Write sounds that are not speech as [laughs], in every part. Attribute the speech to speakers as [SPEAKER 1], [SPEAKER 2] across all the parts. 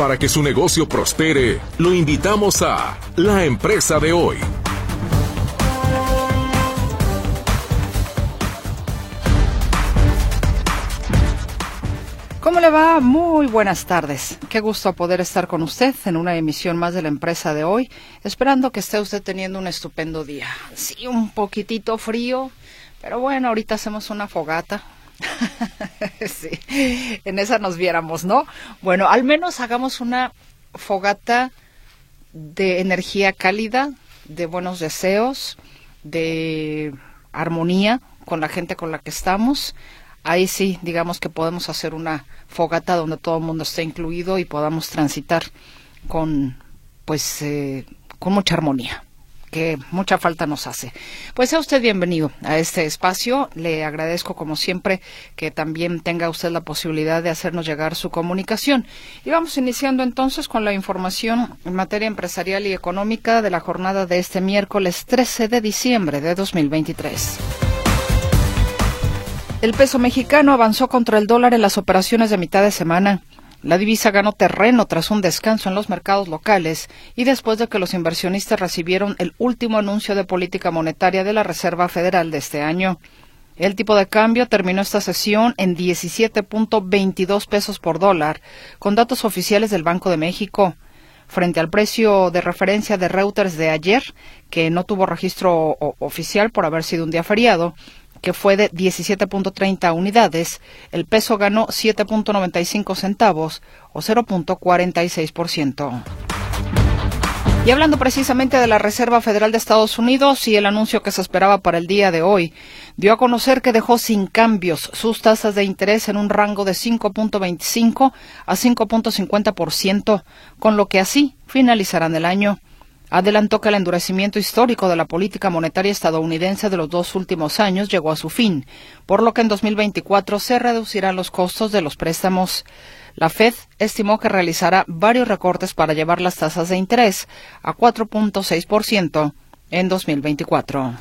[SPEAKER 1] Para que su negocio prospere, lo invitamos a La Empresa de Hoy.
[SPEAKER 2] ¿Cómo le va? Muy buenas tardes. Qué gusto poder estar con usted en una emisión más de la empresa de hoy, esperando que esté usted teniendo un estupendo día. Sí, un poquitito frío, pero bueno, ahorita hacemos una fogata. [laughs] sí, en esa nos viéramos, ¿no? Bueno, al menos hagamos una fogata de energía cálida, de buenos deseos, de armonía con la gente con la que estamos ahí sí, digamos que podemos hacer una fogata donde todo el mundo esté incluido y podamos transitar con, pues, eh, con mucha armonía que mucha falta nos hace. Pues sea usted bienvenido a este espacio. Le agradezco como siempre que también tenga usted la posibilidad de hacernos llegar su comunicación. Y vamos iniciando entonces con la información en materia empresarial y económica de la jornada de este miércoles 13 de diciembre de 2023. El peso mexicano avanzó contra el dólar en las operaciones de mitad de semana. La divisa ganó terreno tras un descanso en los mercados locales y después de que los inversionistas recibieron el último anuncio de política monetaria de la Reserva Federal de este año. El tipo de cambio terminó esta sesión en 17.22 pesos por dólar, con datos oficiales del Banco de México. Frente al precio de referencia de Reuters de ayer, que no tuvo registro oficial por haber sido un día feriado, que fue de 17.30 unidades, el peso ganó 7.95 centavos o 0.46%. Y hablando precisamente de la Reserva Federal de Estados Unidos y el anuncio que se esperaba para el día de hoy, dio a conocer que dejó sin cambios sus tasas de interés en un rango de 5.25 a 5.50%, con lo que así finalizarán el año adelantó que el endurecimiento histórico de la política monetaria estadounidense de los dos últimos años llegó a su fin, por lo que en 2024 se reducirán los costos de los préstamos. La Fed estimó que realizará varios recortes para llevar las tasas de interés a 4.6% en 2024.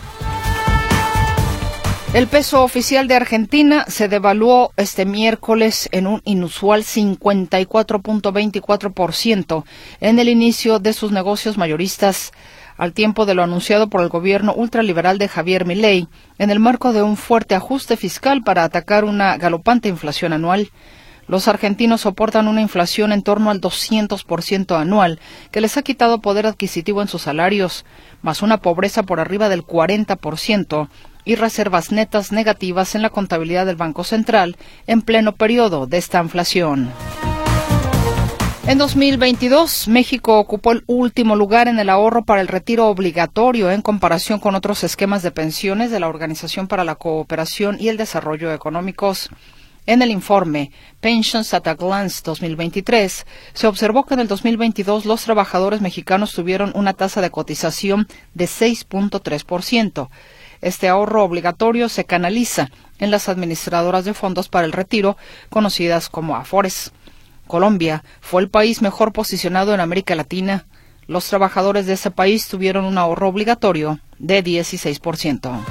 [SPEAKER 2] El peso oficial de Argentina se devaluó este miércoles en un inusual 54.24% en el inicio de sus negocios mayoristas, al tiempo de lo anunciado por el gobierno ultraliberal de Javier Milei en el marco de un fuerte ajuste fiscal para atacar una galopante inflación anual. Los argentinos soportan una inflación en torno al 200% anual, que les ha quitado poder adquisitivo en sus salarios, más una pobreza por arriba del 40%, y reservas netas negativas en la contabilidad del Banco Central en pleno periodo de esta inflación. En 2022, México ocupó el último lugar en el ahorro para el retiro obligatorio en comparación con otros esquemas de pensiones de la Organización para la Cooperación y el Desarrollo Económicos. En el informe Pensions at a Glance 2023, se observó que en el 2022 los trabajadores mexicanos tuvieron una tasa de cotización de 6.3%, este ahorro obligatorio se canaliza en las administradoras de fondos para el retiro, conocidas como AFORES. Colombia fue el país mejor posicionado en América Latina. Los trabajadores de ese país tuvieron un ahorro obligatorio de 16%.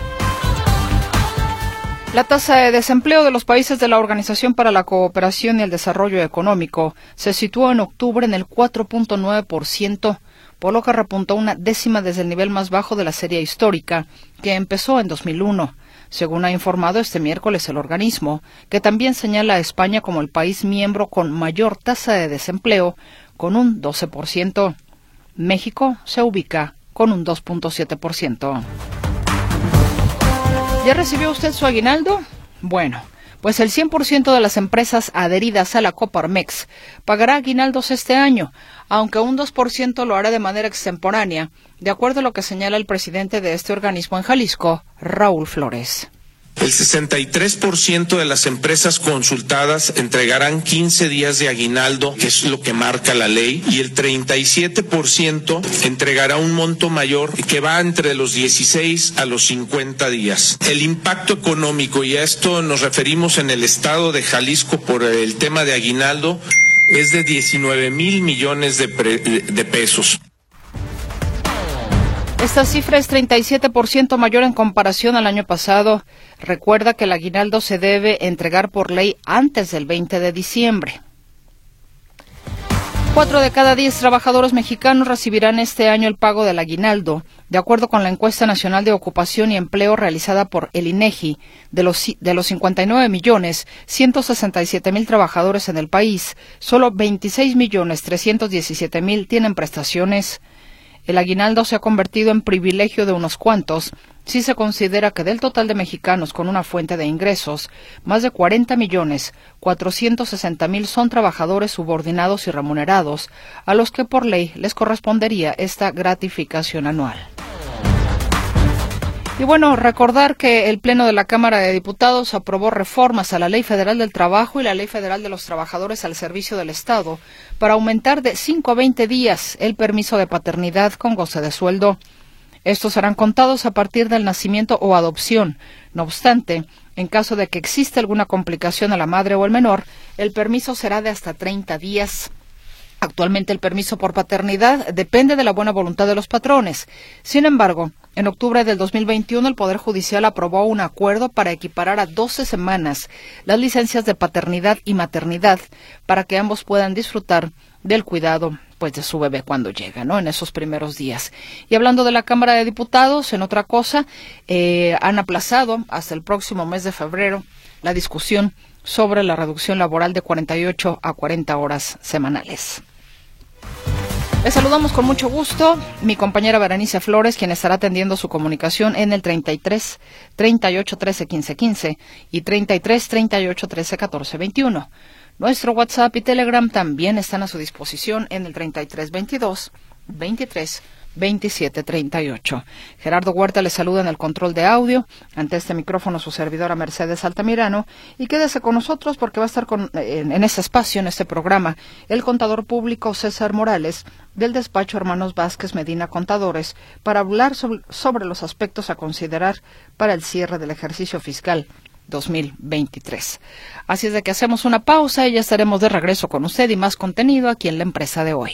[SPEAKER 2] La tasa de desempleo de los países de la Organización para la Cooperación y el Desarrollo Económico se situó en octubre en el 4.9%, por lo que repuntó una décima desde el nivel más bajo de la serie histórica, que empezó en 2001, según ha informado este miércoles el organismo, que también señala a España como el país miembro con mayor tasa de desempleo, con un 12%. México se ubica con un 2.7%. ¿Ya recibió usted su aguinaldo? Bueno, pues el 100% de las empresas adheridas a la Coparmex pagará aguinaldos este año, aunque un 2% lo hará de manera extemporánea, de acuerdo a lo que señala el presidente de este organismo en Jalisco, Raúl Flores.
[SPEAKER 3] El 63% de las empresas consultadas entregarán 15 días de aguinaldo, que es lo que marca la ley, y el 37% entregará un monto mayor que va entre los 16 a los 50 días. El impacto económico, y a esto nos referimos en el estado de Jalisco por el tema de aguinaldo, es de 19 mil millones de, de pesos.
[SPEAKER 2] Esta cifra es 37% mayor en comparación al año pasado. Recuerda que el aguinaldo se debe entregar por ley antes del 20 de diciembre. Cuatro de cada diez trabajadores mexicanos recibirán este año el pago del aguinaldo, de acuerdo con la encuesta nacional de ocupación y empleo realizada por el INEGI. De los, de los 59 millones 167 mil trabajadores en el país, solo 26 millones 317 mil tienen prestaciones. El aguinaldo se ha convertido en privilegio de unos cuantos, si se considera que del total de mexicanos con una fuente de ingresos, más de 40 millones 460 mil son trabajadores subordinados y remunerados, a los que por ley les correspondería esta gratificación anual. Y bueno, recordar que el Pleno de la Cámara de Diputados aprobó reformas a la Ley Federal del Trabajo y la Ley Federal de los Trabajadores al Servicio del Estado para aumentar de 5 a 20 días el permiso de paternidad con goce de sueldo. Estos serán contados a partir del nacimiento o adopción. No obstante, en caso de que exista alguna complicación a la madre o el menor, el permiso será de hasta 30 días. Actualmente el permiso por paternidad depende de la buena voluntad de los patrones. Sin embargo, en octubre del 2021 el Poder Judicial aprobó un acuerdo para equiparar a 12 semanas las licencias de paternidad y maternidad para que ambos puedan disfrutar del cuidado pues de su bebé cuando llega, ¿no? En esos primeros días. Y hablando de la Cámara de Diputados, en otra cosa, eh, han aplazado hasta el próximo mes de febrero la discusión sobre la reducción laboral de 48 a 40 horas semanales. Les saludamos con mucho gusto. Mi compañera Berenice Flores, quien estará atendiendo su comunicación en el 33 38 13 15 15 y 33 38 13 14 21. Nuestro WhatsApp y Telegram también están a su disposición en el 33 22 23 2738. Gerardo Huerta le saluda en el control de audio. Ante este micrófono su servidora Mercedes Altamirano. Y quédese con nosotros porque va a estar con, en, en este espacio, en este programa, el contador público César Morales del despacho Hermanos Vázquez Medina Contadores para hablar sobre, sobre los aspectos a considerar para el cierre del ejercicio fiscal 2023. Así es de que hacemos una pausa y ya estaremos de regreso con usted y más contenido aquí en la empresa de hoy.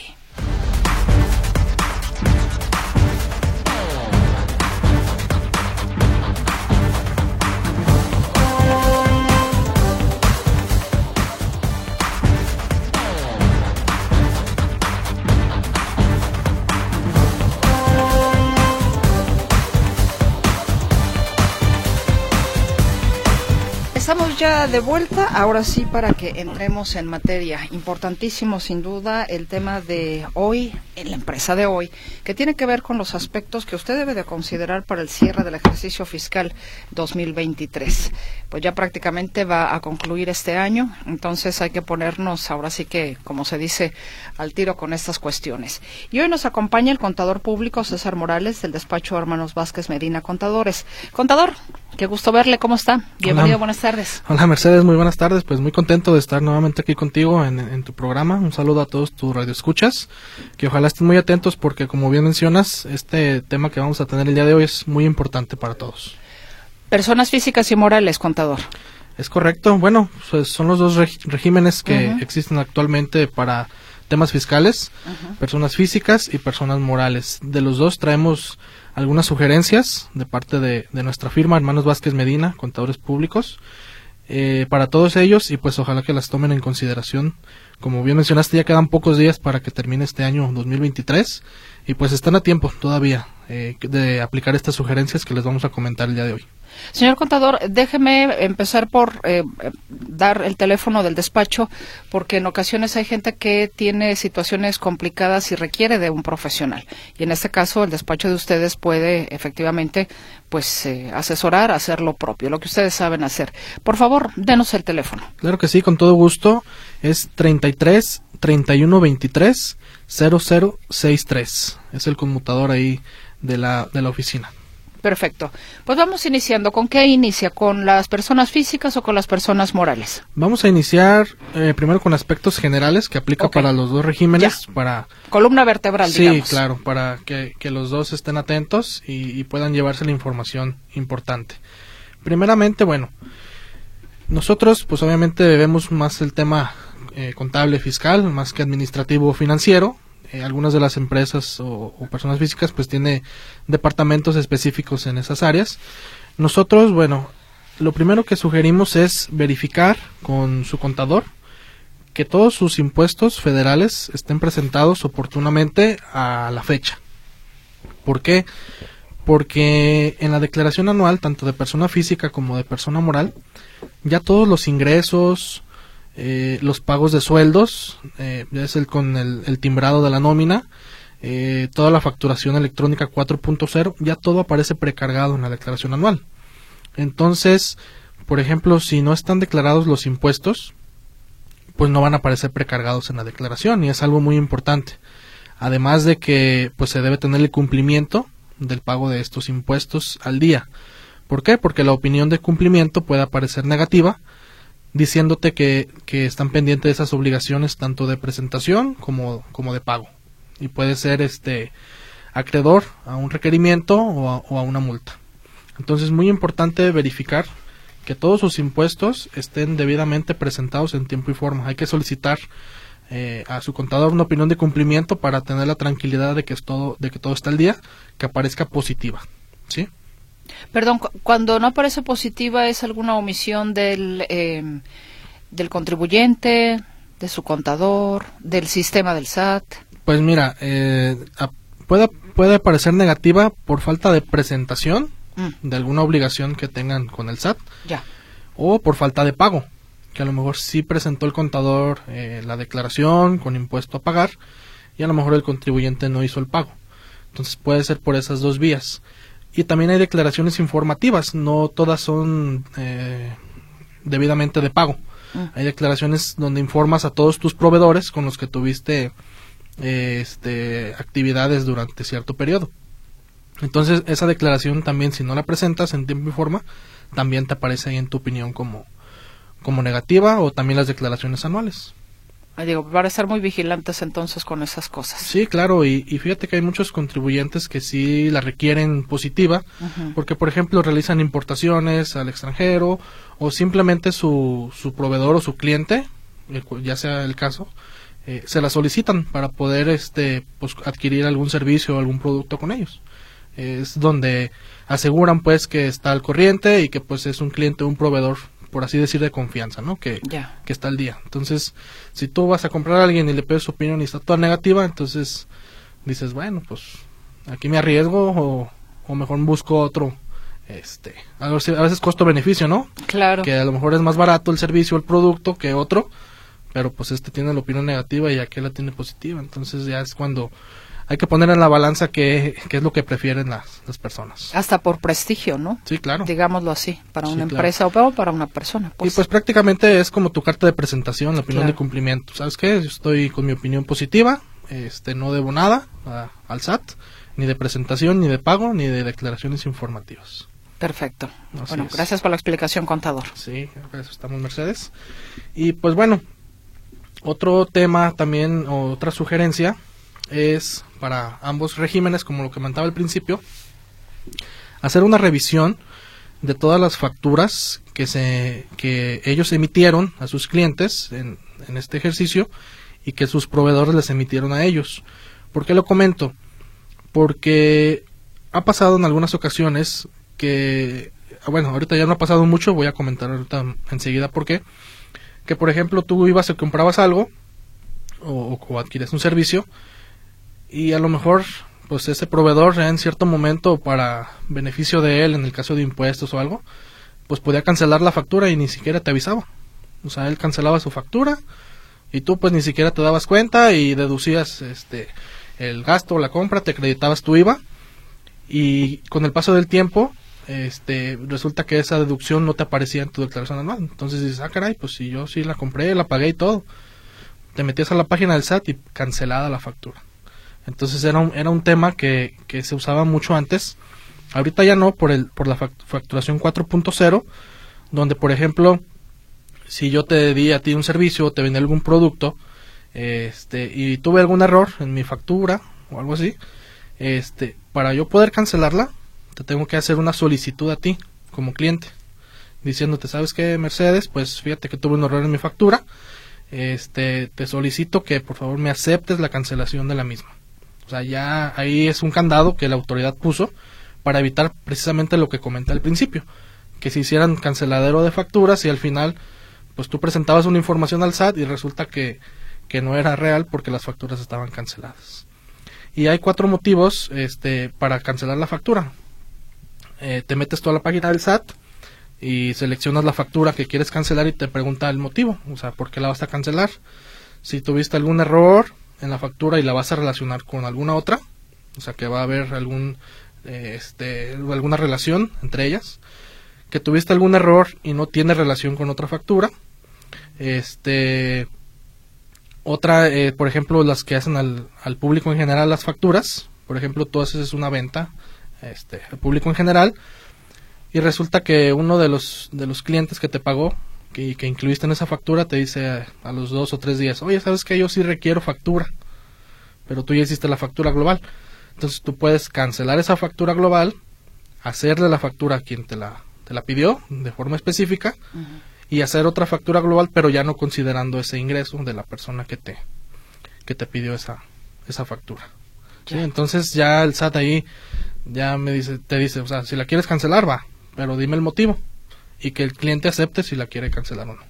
[SPEAKER 2] Estamos ya de vuelta, ahora sí para que entremos en materia. Importantísimo sin duda el tema de hoy, en la empresa de hoy, que tiene que ver con los aspectos que usted debe de considerar para el cierre del ejercicio fiscal 2023. Pues ya prácticamente va a concluir este año, entonces hay que ponernos ahora sí que, como se dice, al tiro con estas cuestiones. Y hoy nos acompaña el contador público César Morales del despacho Hermanos Vázquez Medina Contadores. Contador, qué gusto verle, ¿cómo está? Bienvenido,
[SPEAKER 4] Hola.
[SPEAKER 2] buenas tardes.
[SPEAKER 4] Hola Mercedes, muy buenas tardes. Pues muy contento de estar nuevamente aquí contigo en, en tu programa. Un saludo a todos tus radioescuchas. Que ojalá estén muy atentos porque, como bien mencionas, este tema que vamos a tener el día de hoy es muy importante para todos.
[SPEAKER 2] Personas físicas y morales, contador.
[SPEAKER 4] Es correcto. Bueno, pues son los dos reg- regímenes que existen actualmente para temas fiscales, personas físicas y personas morales. De los dos traemos algunas sugerencias de parte de, de nuestra firma, Hermanos Vázquez Medina, contadores públicos, eh, para todos ellos y pues ojalá que las tomen en consideración. Como bien mencionaste, ya quedan pocos días para que termine este año 2023 y pues están a tiempo todavía eh, de aplicar estas sugerencias que les vamos a comentar el día de hoy.
[SPEAKER 2] Señor contador, déjeme empezar por eh, eh, dar el teléfono del despacho, porque en ocasiones hay gente que tiene situaciones complicadas y requiere de un profesional. Y en este caso, el despacho de ustedes puede efectivamente, pues, eh, asesorar, hacer lo propio, lo que ustedes saben hacer. Por favor, denos el teléfono.
[SPEAKER 4] Claro que sí, con todo gusto. Es 33 31 23 0063. Es el conmutador ahí de la, de la oficina.
[SPEAKER 2] Perfecto. Pues vamos iniciando. ¿Con qué inicia? ¿Con las personas físicas o con las personas morales?
[SPEAKER 4] Vamos a iniciar eh, primero con aspectos generales que aplica para los dos regímenes. Para,
[SPEAKER 2] Columna vertebral,
[SPEAKER 4] sí,
[SPEAKER 2] digamos.
[SPEAKER 4] claro, para que, que los dos estén atentos y, y puedan llevarse la información importante. Primeramente, bueno, nosotros pues obviamente vemos más el tema eh, contable fiscal, más que administrativo o financiero. Eh, algunas de las empresas o, o personas físicas pues tiene departamentos específicos en esas áreas. Nosotros, bueno, lo primero que sugerimos es verificar con su contador que todos sus impuestos federales estén presentados oportunamente a la fecha. ¿Por qué? Porque en la declaración anual, tanto de persona física como de persona moral, ya todos los ingresos, eh, los pagos de sueldos, eh, es el con el, timbrado de la nómina, eh, toda la facturación electrónica 4.0, ya todo aparece precargado en la declaración anual. Entonces, por ejemplo, si no están declarados los impuestos, pues no van a aparecer precargados en la declaración y es algo muy importante. Además de que pues se debe tener el cumplimiento del pago de estos impuestos al día. ¿Por qué? Porque la opinión de cumplimiento puede aparecer negativa, diciéndote que, que están pendientes de esas obligaciones tanto de presentación como, como de pago. Y puede ser este acreedor a un requerimiento o a, o a una multa. Entonces es muy importante verificar que todos sus impuestos estén debidamente presentados en tiempo y forma. Hay que solicitar eh, a su contador una opinión de cumplimiento para tener la tranquilidad de que es todo, de que todo está al día, que aparezca positiva, ¿sí?
[SPEAKER 2] Perdón, cuando no aparece positiva es alguna omisión del em, del contribuyente, de su contador, del sistema del SAT.
[SPEAKER 4] Pues mira, eh, puede puede aparecer negativa por falta de presentación Mm. de alguna obligación que tengan con el SAT.
[SPEAKER 2] Ya.
[SPEAKER 4] O por falta de pago, que a lo mejor sí presentó el contador eh, la declaración con impuesto a pagar y a lo mejor el contribuyente no hizo el pago. Entonces puede ser por esas dos vías. Y también hay declaraciones informativas, no todas son eh, debidamente de pago. Mm. Hay declaraciones donde informas a todos tus proveedores con los que tuviste eh, este, actividades durante cierto periodo. Entonces, esa declaración también, si no la presentas en tiempo y forma, también te aparece ahí en tu opinión como, como negativa o también las declaraciones anuales.
[SPEAKER 2] Ah, digo, para estar muy vigilantes entonces con esas cosas.
[SPEAKER 4] Sí, claro, y, fíjate que hay muchos contribuyentes que sí la requieren positiva, porque por ejemplo realizan importaciones al extranjero o simplemente su, su proveedor o su cliente, ya sea el caso, eh, se la solicitan para poder este, pues, adquirir algún servicio o algún producto con ellos es donde aseguran pues que está al corriente y que pues es un cliente, un proveedor, por así decir, de confianza, ¿no? Que, que está al día. Entonces, si tú vas a comprar a alguien y le pides su opinión y está toda negativa, entonces dices, bueno, pues aquí me arriesgo o, o mejor busco otro. Este, a veces costo-beneficio, ¿no?
[SPEAKER 2] Claro.
[SPEAKER 4] Que a lo mejor es más barato el servicio, el producto que otro, pero pues este tiene la opinión negativa y aquel la tiene positiva. Entonces ya es cuando hay que poner en la balanza qué, es lo que prefieren las, las, personas.
[SPEAKER 2] Hasta por prestigio, ¿no?
[SPEAKER 4] Sí, claro.
[SPEAKER 2] Digámoslo así, para una empresa o para una persona.
[SPEAKER 4] Pues. Y pues prácticamente es como tu carta de presentación, la opinión de cumplimiento. ¿Sabes qué? Yo estoy con mi opinión positiva, este no debo nada al SAT, ni de presentación, ni de pago, ni de declaraciones informativas.
[SPEAKER 2] Perfecto. bueno, gracias por la explicación, contador.
[SPEAKER 4] Sí, eso estamos, Mercedes. Y pues bueno, otro tema también, otra sugerencia es para ambos regímenes, como lo que comentaba al principio, hacer una revisión de todas las facturas que se que ellos emitieron a sus clientes en, en este ejercicio y que sus proveedores les emitieron a ellos. ¿Por qué lo comento? Porque ha pasado en algunas ocasiones que bueno, ahorita ya no ha pasado mucho, voy a comentar ahorita enseguida por qué. Que por ejemplo tú ibas y comprabas algo o, o adquieres un servicio y a lo mejor pues ese proveedor en cierto momento para beneficio de él en el caso de impuestos o algo pues podía cancelar la factura y ni siquiera te avisaba. O sea él cancelaba su factura y tú pues ni siquiera te dabas cuenta y deducías este el gasto o la compra te acreditabas tu IVA y con el paso del tiempo este resulta que esa deducción no te aparecía en tu declaración anual. Entonces dices ah caray pues si yo sí la compré la pagué y todo te metías a la página del SAT y cancelada la factura entonces era un, era un tema que, que se usaba mucho antes. Ahorita ya no por, el, por la facturación 4.0, donde por ejemplo, si yo te di a ti un servicio o te vendí algún producto este, y tuve algún error en mi factura o algo así, este, para yo poder cancelarla, te tengo que hacer una solicitud a ti como cliente, diciéndote, ¿sabes qué, Mercedes? Pues fíjate que tuve un error en mi factura, este, te solicito que por favor me aceptes la cancelación de la misma. O sea, ya ahí es un candado que la autoridad puso para evitar precisamente lo que comenté al principio, que se hicieran canceladero de facturas y al final pues tú presentabas una información al SAT y resulta que, que no era real porque las facturas estaban canceladas. Y hay cuatro motivos este, para cancelar la factura. Eh, te metes tú a la página del SAT y seleccionas la factura que quieres cancelar y te pregunta el motivo, o sea, por qué la vas a cancelar. Si tuviste algún error en la factura y la vas a relacionar con alguna otra, o sea, que va a haber algún, eh, este, alguna relación entre ellas, que tuviste algún error y no tiene relación con otra factura, este, otra, eh, por ejemplo, las que hacen al, al, público en general las facturas. Por ejemplo, tú haces una venta este, al público en general y resulta que uno de los, de los clientes que te pagó que, que incluiste en esa factura te dice a, los dos o tres días, oye, ¿sabes que yo sí requiero factura? Pero tú ya hiciste la factura global. Entonces tú puedes cancelar esa factura global, hacerle la factura a quien te la, te la pidió de forma específica y hacer otra factura global, pero ya no considerando ese ingreso de la persona que te, que te pidió esa, esa factura. ¿Sí? Entonces ya el SAT ahí ya me dice, te dice, o sea, si la quieres cancelar, va, pero dime el motivo y que el cliente acepte si la quiere cancelar o no.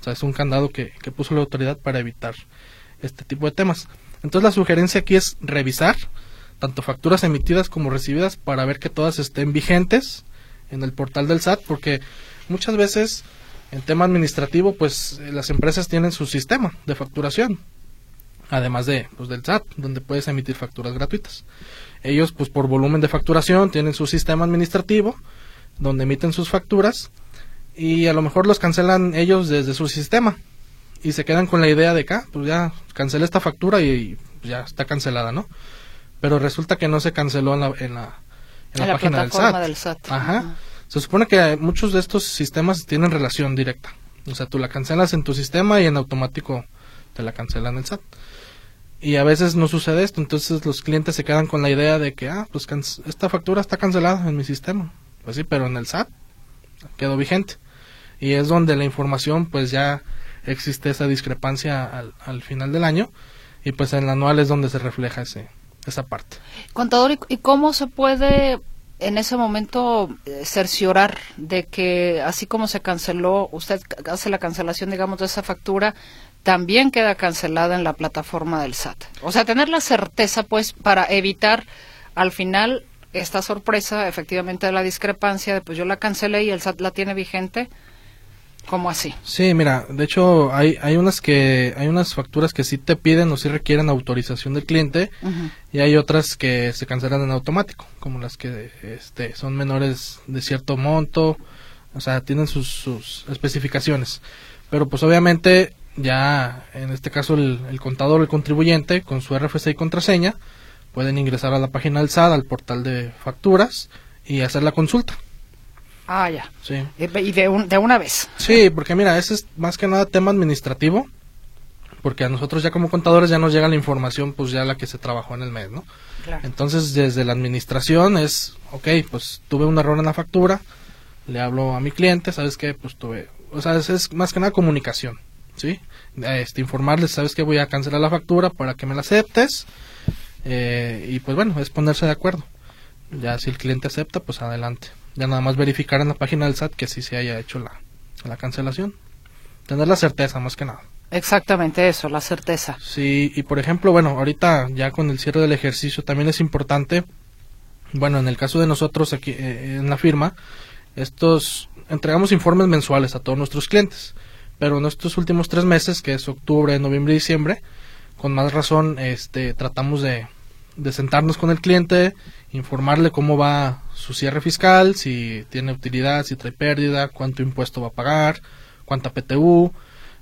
[SPEAKER 4] O sea, es un candado que, que puso la autoridad para evitar este tipo de temas. Entonces la sugerencia aquí es revisar tanto facturas emitidas como recibidas para ver que todas estén vigentes en el portal del SAT, porque muchas veces en tema administrativo, pues eh, las empresas tienen su sistema de facturación, además de pues, del SAT, donde puedes emitir facturas gratuitas. Ellos, pues por volumen de facturación, tienen su sistema administrativo, donde emiten sus facturas y a lo mejor los cancelan ellos desde su sistema y se quedan con la idea de que, ah, pues ya cancelé esta factura y, ya está cancelada, ¿no? Pero resulta que no se canceló en la, en la, página del SAT. Ajá. Se supone que muchos de estos sistemas tienen relación directa. O sea, tú la cancelas en tu sistema y en automático te la cancelan el SAT. Y a veces no sucede esto, entonces los clientes se quedan con la idea de que, ah, pues esta factura está cancelada en mi sistema. Pues sí, pero en el SAT quedó vigente. Y es donde la información, pues ya existe esa discrepancia al, al final del año. Y pues en el anual es donde se refleja ese, esa parte.
[SPEAKER 2] Contador, ¿y cómo se puede en ese momento eh, cerciorar de que así como se canceló, usted hace la cancelación, digamos, de esa factura, también queda cancelada en la plataforma del SAT. O sea, tener la certeza, pues, para evitar al final esta sorpresa, efectivamente, de la discrepancia de, pues yo la cancelé y el SAT la tiene vigente ¿Cómo así?
[SPEAKER 4] Sí, mira, de hecho hay, hay unas que hay unas facturas que sí te piden o sí requieren autorización del cliente y hay otras que se cancelan en automático, como las que este, son menores de cierto monto, o sea, tienen sus, sus especificaciones. Pero pues obviamente ya en este caso el, el contador, el contribuyente, con su RFC y contraseña, pueden ingresar a la página del SAD, al portal de facturas y hacer la consulta.
[SPEAKER 2] Ah, ya. Sí. Y de, una vez.
[SPEAKER 4] Sí, porque mira, ese es más que nada tema administrativo, porque a nosotros ya como contadores ya nos llega la información, pues ya la que se trabajó en el mes, ¿no? Claro. Entonces, desde la administración es, ok, pues tuve un error en la factura, le hablo a mi cliente, ¿sabes qué? Pues tuve, o sea, es, más que nada comunicación, ¿sí? Este, informarles, ¿sabes qué? Voy a cancelar la factura para que me la aceptes, eh, y pues bueno, es ponerse de acuerdo. Ya si el cliente acepta, pues adelante. Ya nada más verificar en la página del SAT que sí se haya hecho la, la cancelación. Tener la certeza más que nada.
[SPEAKER 2] Exactamente eso, la certeza.
[SPEAKER 4] Sí, y por ejemplo, bueno, ahorita ya con el cierre del ejercicio también es importante, bueno, en el caso de nosotros aquí eh, en la firma, estos entregamos informes mensuales a todos nuestros clientes, pero en estos últimos tres meses, que es octubre, noviembre y diciembre, con más razón, este, tratamos de, de sentarnos con el cliente, informarle cómo va su cierre fiscal, si tiene utilidad, si trae pérdida, cuánto impuesto va a pagar, cuánta PTU.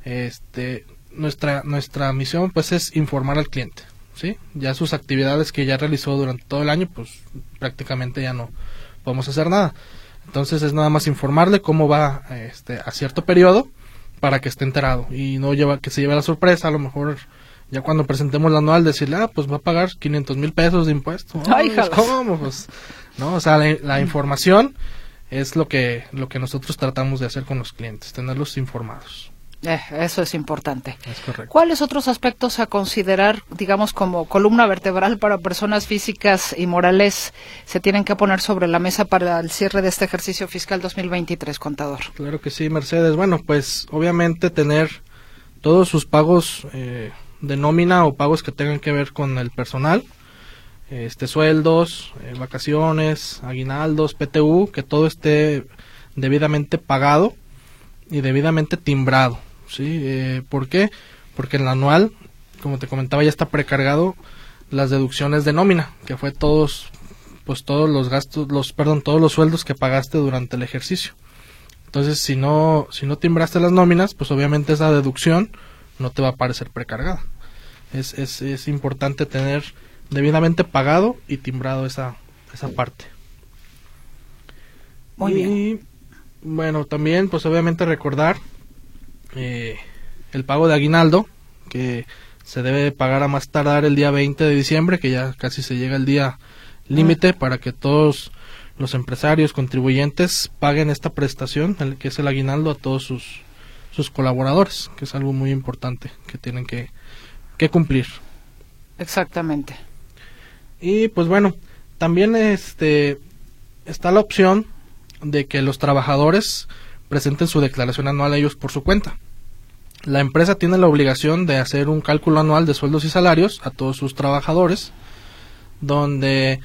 [SPEAKER 4] Este, nuestra, nuestra misión pues es informar al cliente, ¿sí? Ya sus actividades que ya realizó durante todo el año, pues prácticamente ya no podemos hacer nada. Entonces es nada más informarle cómo va este, a cierto periodo para que esté enterado y no lleva que se lleve la sorpresa, a lo mejor ya cuando presentemos la anual decirle, ah, pues va a pagar 500 mil pesos de impuesto.
[SPEAKER 2] Ay,
[SPEAKER 4] ¿Cómo? Pues, no, o sea, la, información es lo que, lo que nosotros tratamos de hacer con los clientes, tenerlos informados.
[SPEAKER 2] Eh, eso es importante.
[SPEAKER 4] Es correcto.
[SPEAKER 2] ¿Cuáles otros aspectos a considerar, digamos, como columna vertebral para personas físicas y morales se tienen que poner sobre la mesa para el cierre de este ejercicio fiscal 2023, contador?
[SPEAKER 4] Claro que sí, Mercedes. Bueno, pues obviamente tener todos sus pagos eh, de nómina o pagos que tengan que ver con el personal, este sueldos, eh, vacaciones, aguinaldos, PTU, que todo esté debidamente pagado y debidamente timbrado. ¿sí? Eh, ¿Por qué? Porque en el anual, como te comentaba, ya está precargado las deducciones de nómina, que fue todos, pues todos los gastos, los, perdón, todos los sueldos que pagaste durante el ejercicio. Entonces, si no, si no timbraste las nóminas, pues obviamente esa deducción no te va a aparecer precargada. Es, es, es importante tener debidamente pagado y timbrado esa, esa parte.
[SPEAKER 2] Muy
[SPEAKER 4] y,
[SPEAKER 2] bien.
[SPEAKER 4] Bueno, también, pues obviamente recordar eh, el pago de aguinaldo, que se debe pagar a más tardar el día 20 de diciembre, que ya casi se llega el día límite para que todos los empresarios contribuyentes paguen esta prestación, el, que es el aguinaldo, a todos sus, sus colaboradores, que es algo muy importante que tienen que, que cumplir.
[SPEAKER 2] Exactamente.
[SPEAKER 4] Y pues bueno, también este está la opción de que los trabajadores presenten su declaración anual a ellos por su cuenta. La empresa tiene la obligación de hacer un cálculo anual de sueldos y salarios a todos sus trabajadores, donde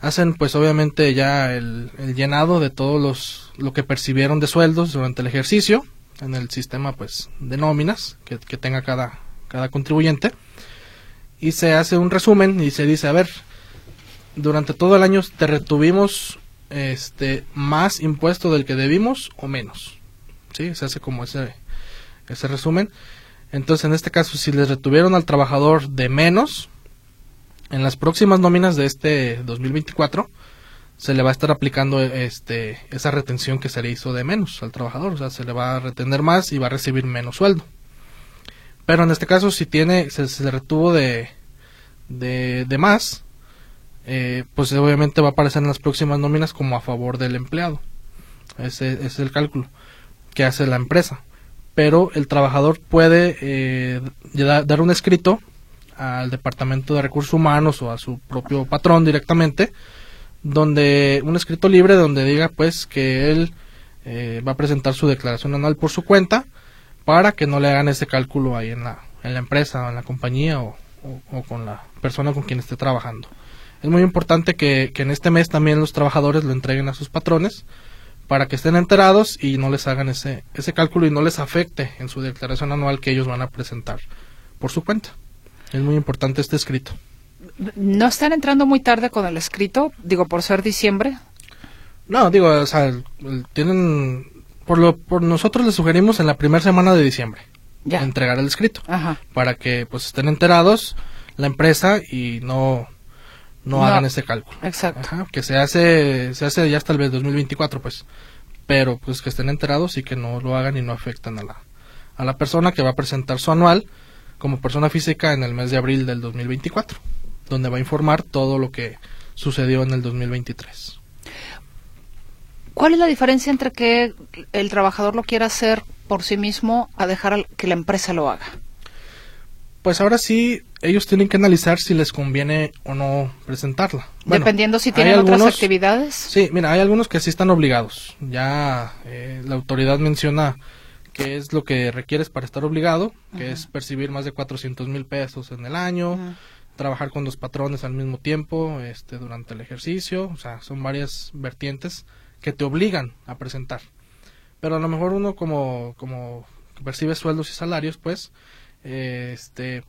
[SPEAKER 4] hacen pues obviamente ya el, el llenado de todos los lo que percibieron de sueldos durante el ejercicio en el sistema pues de nóminas que, que tenga cada, cada contribuyente. Y se hace un resumen y se dice a ver durante todo el año te retuvimos este más impuesto del que debimos o menos. Sí se hace como ese ese resumen. Entonces en este caso si les retuvieron al trabajador de menos en las próximas nóminas de este 2024 se le va a estar aplicando este esa retención que se le hizo de menos al trabajador, o sea, se le va a retener más y va a recibir menos sueldo. Pero en este caso si tiene se, retuvo de de, de más, eh, pues obviamente va a aparecer en las próximas nóminas como a favor del empleado. Ese, ese es el cálculo que hace la empresa. Pero el trabajador puede eh, dar un escrito al Departamento de Recursos Humanos o a su propio patrón directamente, donde un escrito libre donde diga pues que él eh, va a presentar su declaración anual por su cuenta para que no le hagan ese cálculo ahí en la, en la empresa o en la compañía o, o, o con la persona con quien esté trabajando. Es muy importante que, que en este mes también los trabajadores lo entreguen a sus patrones para que estén enterados y no les hagan ese, ese cálculo y no les afecte en su declaración anual que ellos van a presentar por su cuenta. Es muy importante este escrito.
[SPEAKER 2] ¿No están entrando muy tarde con el escrito? Digo, por ser diciembre.
[SPEAKER 4] No, digo, o sea, tienen. Por, lo, por nosotros les sugerimos en la primera semana de diciembre
[SPEAKER 2] Ya.
[SPEAKER 4] entregar el escrito
[SPEAKER 2] Ajá.
[SPEAKER 4] para que pues estén enterados la empresa y no no,
[SPEAKER 2] No.
[SPEAKER 4] hagan ese cálculo.
[SPEAKER 2] Exacto.
[SPEAKER 4] Ajá, que se hace se hace ya hasta el 2024 pues pero pues que estén enterados y que no lo hagan y no afecten a la a la persona que va a presentar su anual como persona física en el mes de abril del 2024 donde va a informar todo lo que sucedió en el 2023
[SPEAKER 2] ¿Cuál es la diferencia entre que el trabajador lo quiera hacer por sí mismo a dejar que la empresa lo haga?
[SPEAKER 4] pues ahora sí ellos tienen que analizar si les conviene o no presentarla Bueno,
[SPEAKER 2] Dependiendo si tienen otras actividades.
[SPEAKER 4] Sí, mira, hay algunos que sí están obligados. Ya eh, la autoridad menciona que es lo que requieres para estar obligado, que es percibir más de 400 mil pesos en el año. Trabajar con los patrones al mismo tiempo este, durante el ejercicio, o sea, son varias vertientes que te obligan a presentar. Pero a lo mejor uno como, como percibe sueldos y salarios, pues, este,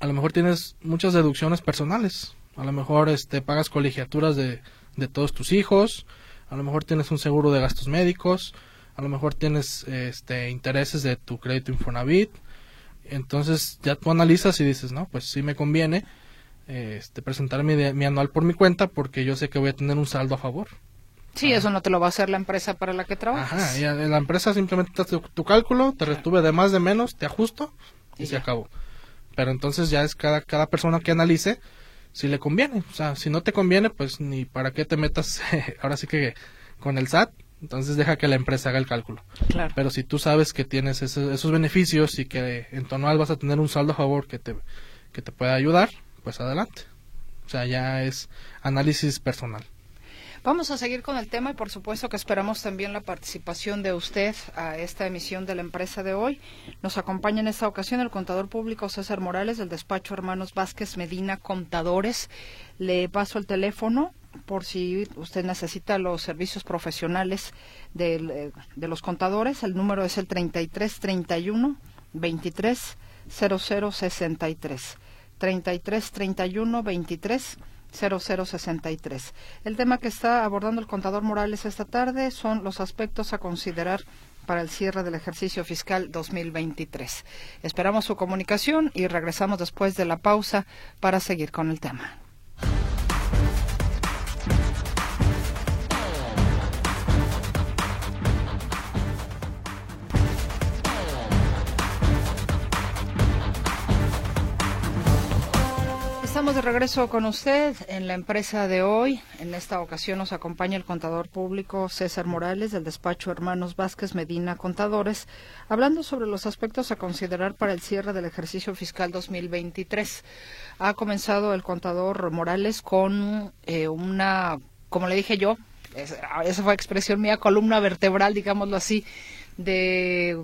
[SPEAKER 4] a lo mejor tienes muchas deducciones personales. A lo mejor este, pagas colegiaturas de, de todos tus hijos. A lo mejor tienes un seguro de gastos médicos. A lo mejor tienes este, intereses de tu crédito Infonavit. Entonces ya tú analizas y dices, no, pues sí me conviene este, presentar mi, mi anual por mi cuenta porque yo sé que voy a tener un saldo a favor.
[SPEAKER 2] Sí, eso no te lo va a hacer la empresa para la que trabajas.
[SPEAKER 4] Ajá, y a- la empresa simplemente te hace tu, cálculo, te retuve de más, de menos, te ajusto y,
[SPEAKER 2] Y
[SPEAKER 4] se acabó. Pero entonces ya es cada, cada persona que analice si le conviene. O sea, si no te conviene, pues ni para qué te metas [laughs] ahora sí que con el SAT Entonces deja que la empresa haga el cálculo.
[SPEAKER 2] Claro.
[SPEAKER 4] Pero si tú sabes que tienes ese- esos beneficios y que en anual vas a tener un saldo a favor que te, que te pueda ayudar, pues adelante. O sea, ya es análisis personal.
[SPEAKER 2] Vamos a seguir con el tema y por supuesto que esperamos también la participación de usted a esta emisión de la empresa de hoy. Nos acompaña en esta ocasión el contador público César Morales del despacho Hermanos Vázquez Medina Contadores. Le paso el teléfono por si usted necesita los servicios profesionales eh, de los contadores. El número es el 3331 23 0063. 33 31 23 0063. El tema que está abordando el contador Morales esta tarde son los aspectos a considerar para el cierre del ejercicio fiscal 2023. Esperamos su comunicación y regresamos después de la pausa para seguir con el tema. Estamos de regreso con usted en la empresa de hoy. En esta ocasión nos acompaña el contador público César Morales del despacho Hermanos Vázquez Medina Contadores, hablando sobre los aspectos a considerar para el cierre del ejercicio fiscal 2023. Ha comenzado el contador Morales con eh, una, como le dije yo, es- esa fue expresión mía, columna vertebral, digámoslo así, de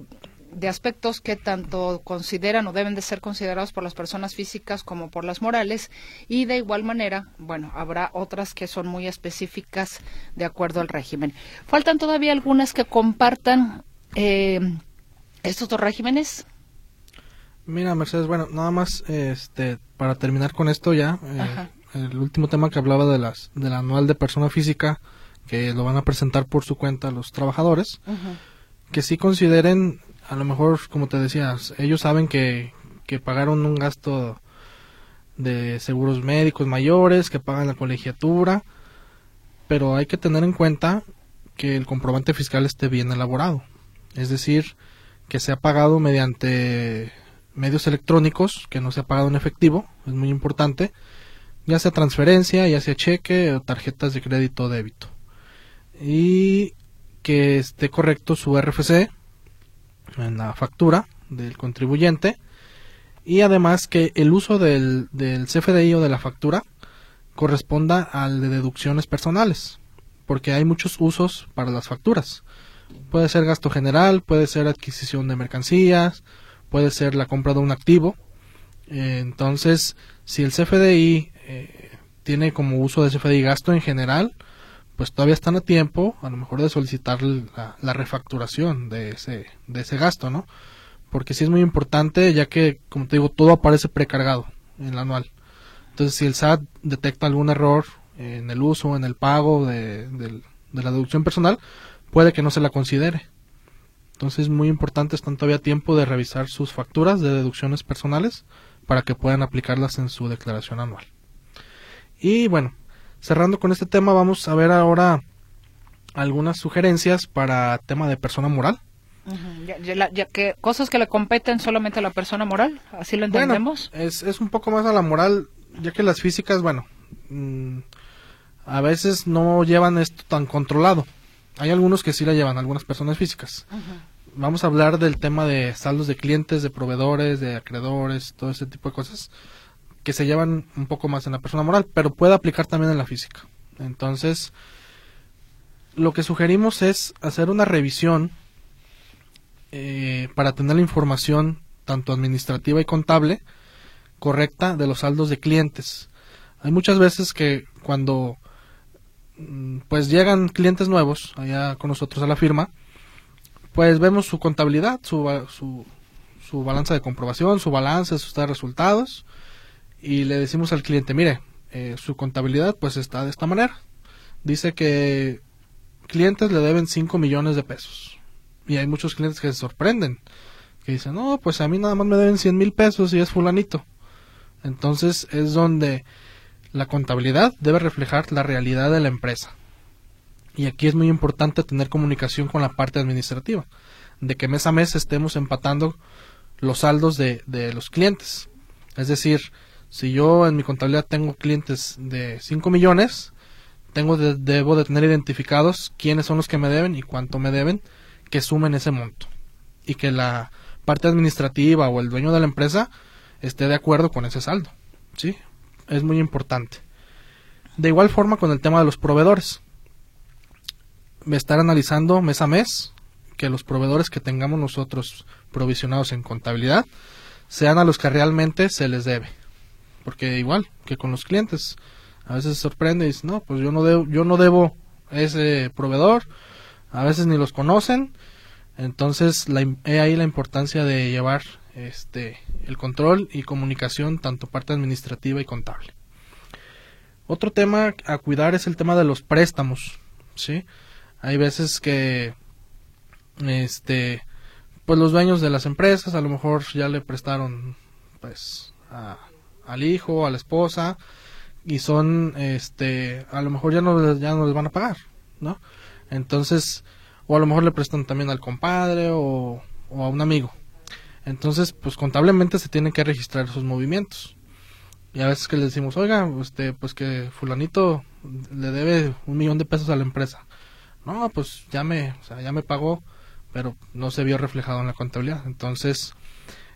[SPEAKER 2] de aspectos que tanto consideran o deben de ser considerados por las personas físicas como por las morales y de igual manera, bueno, habrá otras que son muy específicas de acuerdo al régimen. Faltan todavía algunas que compartan eh, estos dos regímenes.
[SPEAKER 4] Mira, Mercedes, bueno, nada más este para terminar con esto ya, eh, el último tema que hablaba de las del anual de persona física que lo van a presentar por su cuenta los trabajadores, que sí consideren, a lo mejor, como te decías, ellos saben que, que pagaron un gasto de seguros médicos mayores, que pagan la colegiatura, pero hay que tener en cuenta que el comprobante fiscal esté bien elaborado, es decir, que sea pagado mediante medios electrónicos, que no sea pagado en efectivo, es muy importante, ya sea transferencia, ya sea cheque o tarjetas de crédito o débito. Y que esté correcto su RFC en la factura del contribuyente y además que el uso del, del CFDI o de la factura corresponda al de deducciones personales, porque hay muchos usos para las facturas. Puede ser gasto general, puede ser adquisición de mercancías, puede ser la compra de un activo. Entonces, si el CFDI eh, tiene como uso de CFDI gasto en general, pues todavía están a tiempo, a lo mejor de solicitar la, refacturación de ese, de ese gasto, ¿no? Porque sí es muy importante, ya que, como te digo, todo aparece precargado en el anual. Entonces, si el SAT detecta algún error en el uso, en el pago de, del- de la deducción personal, puede que no se la considere. Entonces, es muy importante, están todavía a tiempo de revisar sus facturas de deducciones personales para que puedan aplicarlas en su declaración anual. Y bueno, cerrando con este tema, vamos a ver ahora algunas sugerencias para tema de persona moral.
[SPEAKER 2] Ya- ya ya que cosas que le competen solamente a la persona moral, así lo entendemos.
[SPEAKER 4] Bueno, es, es un poco más a la moral, ya que las físicas, bueno, mm, a veces no llevan esto tan controlado. Hay algunos que sí la llevan, algunas personas físicas. Vamos a hablar del tema de saldos de clientes, de proveedores, de acreedores, todo ese tipo de cosas que se llevan un poco más en la persona moral, pero puede aplicar también en la física. Entonces, lo que sugerimos es hacer una revisión eh, para tener la información tanto administrativa y contable correcta de los saldos de clientes. Hay muchas veces que cuando mm, pues llegan clientes nuevos allá con nosotros a la firma, pues vemos su contabilidad, su, su, su balanza de comprobación, su balance, sus resultados y le decimos al cliente, mire, eh, su contabilidad pues está de esta manera. Dice que clientes le deben 5 millones de pesos. Y hay muchos clientes que se sorprenden, que dicen, no, pues a mí nada más me deben 100 mil pesos y es fulanito. Entonces es donde la contabilidad debe reflejar la realidad de la empresa. Y aquí es muy importante tener comunicación con la parte administrativa, de que mes a mes estemos empatando los saldos de, de los clientes. Es decir, si yo en mi contabilidad tengo clientes de 5 millones, tengo debo de tener identificados quiénes son los que me deben y cuánto me deben, que sumen ese monto y que la parte administrativa o el dueño de la empresa esté de acuerdo con ese saldo. ¿sí? Es muy importante. De igual forma con el tema de los proveedores. Estar analizando mes a mes que los proveedores que tengamos nosotros provisionados en contabilidad sean a los que realmente se les debe. Porque igual que con los clientes, a veces sorprende y dice, no, pues yo no debo, yo no debo ese proveedor, a veces ni los conocen, entonces la, he ahí la importancia de llevar este el control y comunicación tanto parte administrativa y contable. Otro tema a cuidar es el tema de los préstamos, ¿sí? Hay veces que este pues los dueños de las empresas a lo mejor ya le prestaron pues al hijo, a la esposa y son este a lo mejor ya no ya no les van a pagar, ¿no? Entonces o a lo mejor le prestan también al compadre o, a un amigo. Entonces, pues contablemente se tienen que registrar esos movimientos. Y a veces que le decimos, oiga, este, pues que fulanito le debe un millón de pesos a la empresa. No, pues ya me, o sea, ya me pagó, pero no se vio reflejado en la contabilidad. Entonces,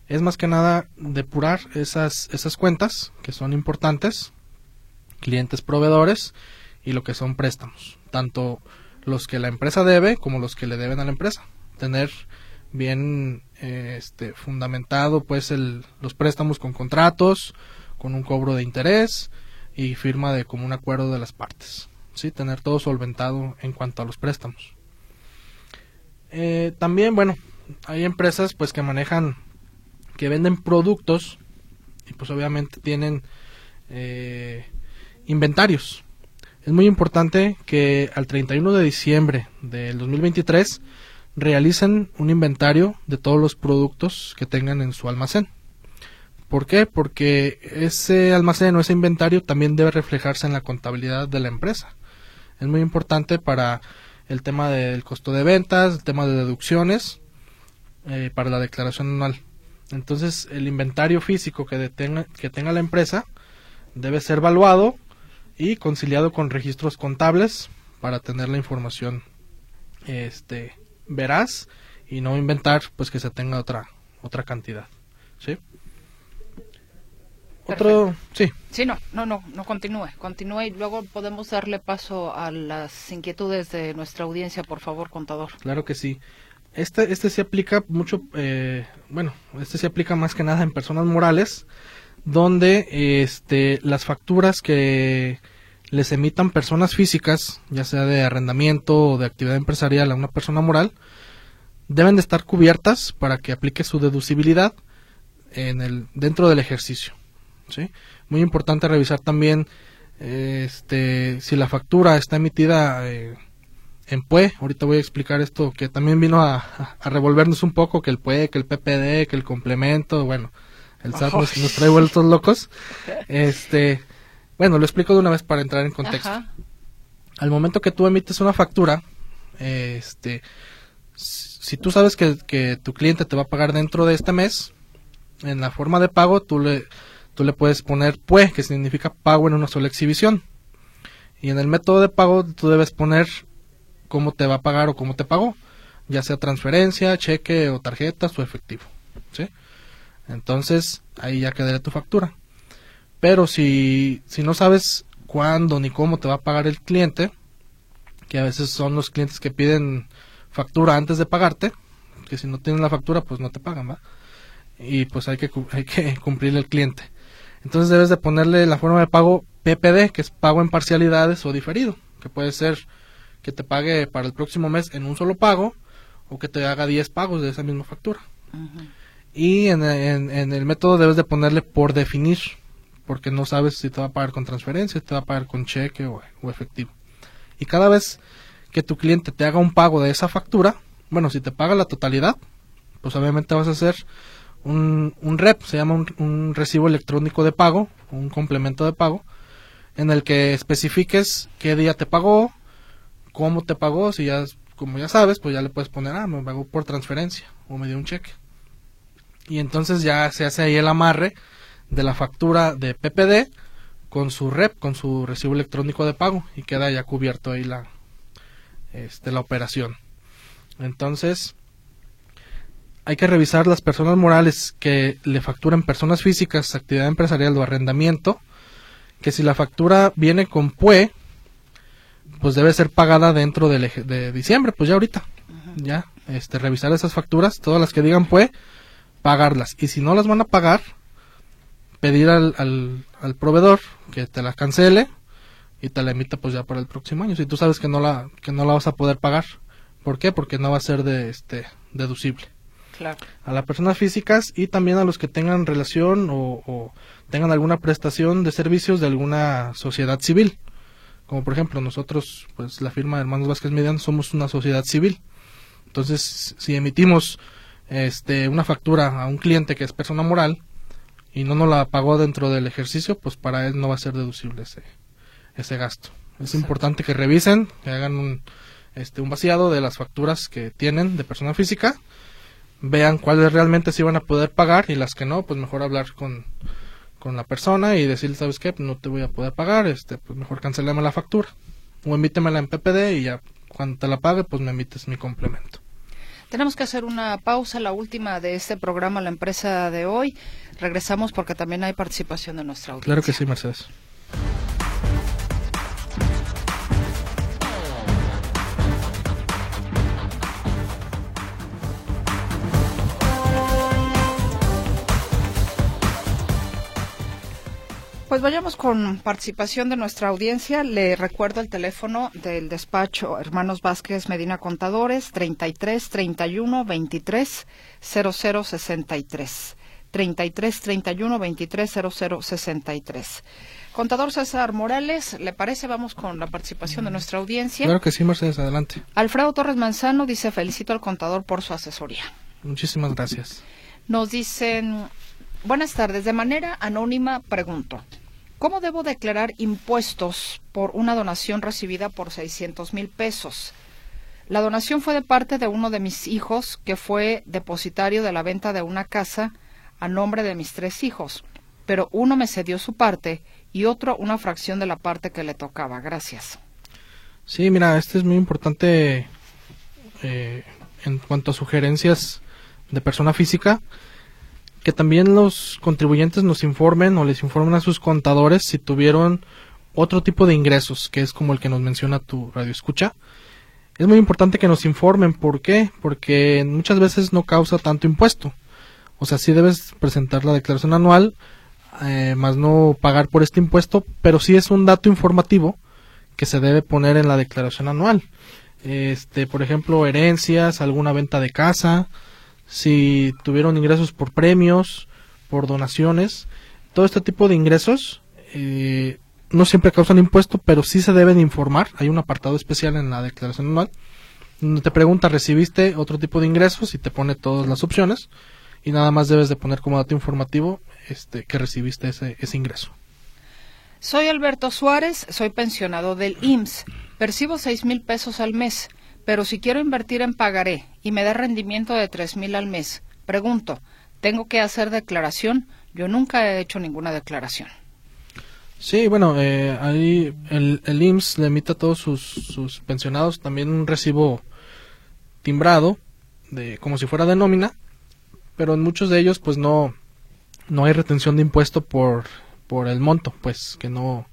[SPEAKER 4] es más que nada depurar esas, esas cuentas que son importantes, clientes proveedores y lo que son préstamos, tanto los que la empresa debe como los que le deben a la empresa. Tener bien eh, este, fundamentado pues los préstamos con contratos, con un cobro de interés y firma de común acuerdo de las partes. ¿sí? Tener todo solventado en cuanto a los préstamos. Eh, también, bueno, hay empresas pues que manejan, que venden productos y pues obviamente tienen eh, inventarios. Es muy importante que al 31 de diciembre del 2023 realicen un inventario de todos los productos que tengan en su almacén. ¿Por qué? Porque ese almacén o ese inventario también debe reflejarse en la contabilidad de la empresa. Es muy importante para el tema del costo de ventas, el tema de deducciones, eh, para la declaración anual. Entonces, el inventario físico que, que tenga la empresa debe ser evaluado y conciliado con registros contables para tener la información este veraz y no inventar pues que se tenga otra otra cantidad sí
[SPEAKER 2] otro sí. Sí no no no no continúe continúe y luego podemos darle paso a las inquietudes de nuestra audiencia por favor contador.
[SPEAKER 4] Claro que sí este este se aplica mucho eh, bueno este se aplica más que nada en personas morales donde este las facturas que les emitan personas físicas, ya sea de arrendamiento o de actividad empresarial a una persona moral, deben de estar cubiertas para que aplique su deducibilidad en el dentro del ejercicio. ¿sí? Muy importante revisar también este si la factura está emitida eh, en PUE. Ahorita voy a explicar esto que también vino a, a, revolvernos un poco que el PUE, que el PPD, que el complemento, bueno, el SAT nos, nos, trae vueltos locos. Este bueno, lo explico de una vez para entrar en contexto. Al momento que tú emites una factura, este, si tú sabes que, tu cliente te va a pagar dentro de este mes, en la forma de pago tú le, tú le puedes poner PUE, que significa pago en una sola exhibición. Y en el método de pago tú debes poner cómo te va a pagar o cómo te pagó, ya sea transferencia, cheque o tarjetas o efectivo. ¿sí? Entonces ahí ya quedaría tu factura. Pero si, si no sabes cuándo ni cómo te va a pagar el cliente, que a veces son los clientes que piden factura antes de pagarte, que si no tienen la factura pues no te pagan, ¿va? Y pues hay que, hay que [laughs] cumplirle al cliente. Entonces debes de ponerle la forma de pago PPD, que es pago en parcialidades o diferido, que puede ser que te pague para el próximo mes en un solo pago o que te haga 10 pagos de esa misma factura. Y en, en, el método debes de ponerle por definir, porque no sabes si te va a pagar con transferencia, te va a pagar con cheque o, efectivo. Y cada vez que tu cliente te haga un pago de esa factura, bueno, si te paga la totalidad, pues obviamente vas a hacer un, un REP, se llama un, recibo electrónico de pago, un complemento de pago, en el que especifiques qué día te pagó, cómo te pagó, si ya, como ya sabes, pues ya le puedes poner, ah, me pagó por transferencia o me dio un cheque. Y entonces ya se hace ahí el amarre de la factura de PPD con su rep, con su recibo electrónico de pago y queda ya cubierto ahí la, este, la operación. Entonces, hay que revisar las personas morales que le facturan personas físicas actividad empresarial o arrendamiento, que si la factura viene con PUE, pues debe ser pagada dentro de, de diciembre, pues ya ahorita, ya, este, revisar esas facturas, todas las que digan PUE, pagarlas. Y si no las van a pagar, pedir al, al, al proveedor que te la cancele y te la emita pues ya para el próximo año. Si tú sabes que no la, que no la vas a poder pagar. ¿Por qué? Porque no va a ser de este deducible.
[SPEAKER 2] Claro.
[SPEAKER 4] A las personas físicas y también a los que tengan relación o, o, tengan alguna prestación de servicios de alguna sociedad civil. Como por ejemplo nosotros, pues la firma de Hermanos Vázquez Median somos una sociedad civil. Entonces, si emitimos este, una factura a un cliente que es persona moral y no nos la pagó dentro del ejercicio, pues para él no va a ser deducible ese, ese gasto. Es importante que revisen, que hagan un, este, un vaciado de las facturas que tienen de persona física, vean cuáles realmente sí van a poder pagar y las que no, pues mejor hablar con, con la persona y decirle, ¿sabes qué? No te voy a poder pagar, este, pues mejor cancelame la factura o emítemela en PPD y ya cuando te la pague, pues me emites mi complemento.
[SPEAKER 2] Tenemos que hacer una pausa, la última de este programa, la empresa de hoy. Regresamos porque también hay participación de nuestra audiencia.
[SPEAKER 4] Claro que sí, Mercedes.
[SPEAKER 2] Pues vayamos con participación de nuestra audiencia. Le recuerdo el teléfono del despacho Hermanos Vázquez Medina Contadores, 33 31 23 00 63. 33 31 23 00 63. Contador César Morales, ¿le parece? Vamos con la participación de nuestra audiencia.
[SPEAKER 4] Claro que sí, Mercedes, adelante.
[SPEAKER 2] Alfredo Torres Manzano dice, felicito al contador por su asesoría.
[SPEAKER 4] Muchísimas gracias.
[SPEAKER 2] Nos dicen, buenas tardes, de manera anónima pregunto, ¿cómo debo declarar impuestos por una donación recibida por 600 mil pesos? La donación fue de parte de uno de mis hijos, que fue depositario de la venta de una casa a nombre de mis tres hijos, pero uno me cedió su parte y otro una fracción de la parte que le tocaba. Gracias.
[SPEAKER 4] Sí, mira, este es muy importante eh, en cuanto a sugerencias de persona física, que también los contribuyentes nos informen o les informen a sus contadores si tuvieron otro tipo de ingresos, que es como el que nos menciona tu radio escucha. Es muy importante que nos informen, ¿por qué? Porque muchas veces no causa tanto impuesto. O sea, sí debes presentar la declaración anual, eh, más no pagar por este impuesto, pero sí es un dato informativo que se debe poner en la declaración anual. Este, por ejemplo, herencias, alguna venta de casa, si tuvieron ingresos por premios, por donaciones, todo este tipo de ingresos eh, no siempre causan impuesto, pero sí se deben informar. Hay un apartado especial en la declaración anual donde te pregunta, ¿recibiste otro tipo de ingresos? Y te pone todas las opciones y nada más debes de poner como dato informativo este, que recibiste ese, ese ingreso.
[SPEAKER 2] Soy Alberto Suárez, soy pensionado del IMSS. Percibo seis mil pesos al mes, pero si quiero invertir en pagaré y me da rendimiento de tres mil al mes, pregunto, ¿tengo que hacer declaración? Yo nunca he hecho ninguna declaración.
[SPEAKER 4] Sí, bueno, eh, ahí el, el, IMSS le emite a todos sus, sus pensionados también un recibo timbrado, de, como si fuera de nómina, pero en muchos de ellos pues no, no hay retención de impuesto por, por el monto, pues que no,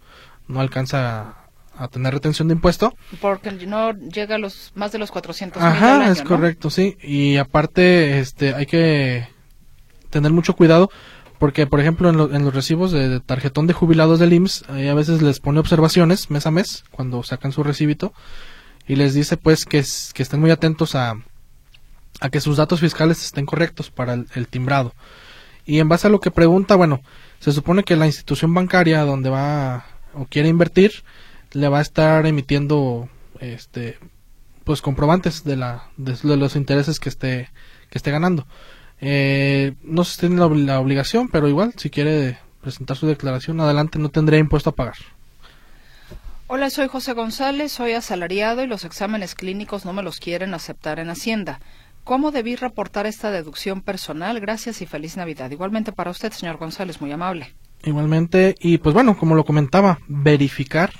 [SPEAKER 4] no alcanza a, tener retención de impuesto.
[SPEAKER 2] Porque no llega a los más de los 400 mil
[SPEAKER 4] Ajá,
[SPEAKER 2] año,
[SPEAKER 4] es
[SPEAKER 2] ¿no?
[SPEAKER 4] correcto, sí. Y aparte, este, hay que tener mucho cuidado porque, por ejemplo, en, lo- en los recibos de, de tarjetón de jubilados del IMSS, ahí a veces les pone observaciones mes a mes cuando sacan su recibito y les dice pues que, es- que estén muy atentos a, a que sus datos fiscales estén correctos para el, el timbrado. Y en base a lo que pregunta, bueno, se supone que la institución bancaria donde va o quiere invertir le va a estar emitiendo este pues comprobantes de la de, de los intereses que esté que esté ganando. Eh, no se tiene la, la obligación, pero igual si quiere presentar su declaración adelante no tendría impuesto a pagar.
[SPEAKER 2] Hola, soy José González, soy asalariado y los exámenes clínicos no me los quieren aceptar en Hacienda. ¿Cómo debí reportar esta deducción personal? Gracias y feliz Navidad. Igualmente para usted, señor González, muy amable.
[SPEAKER 4] Igualmente, y pues bueno, como lo comentaba, verificar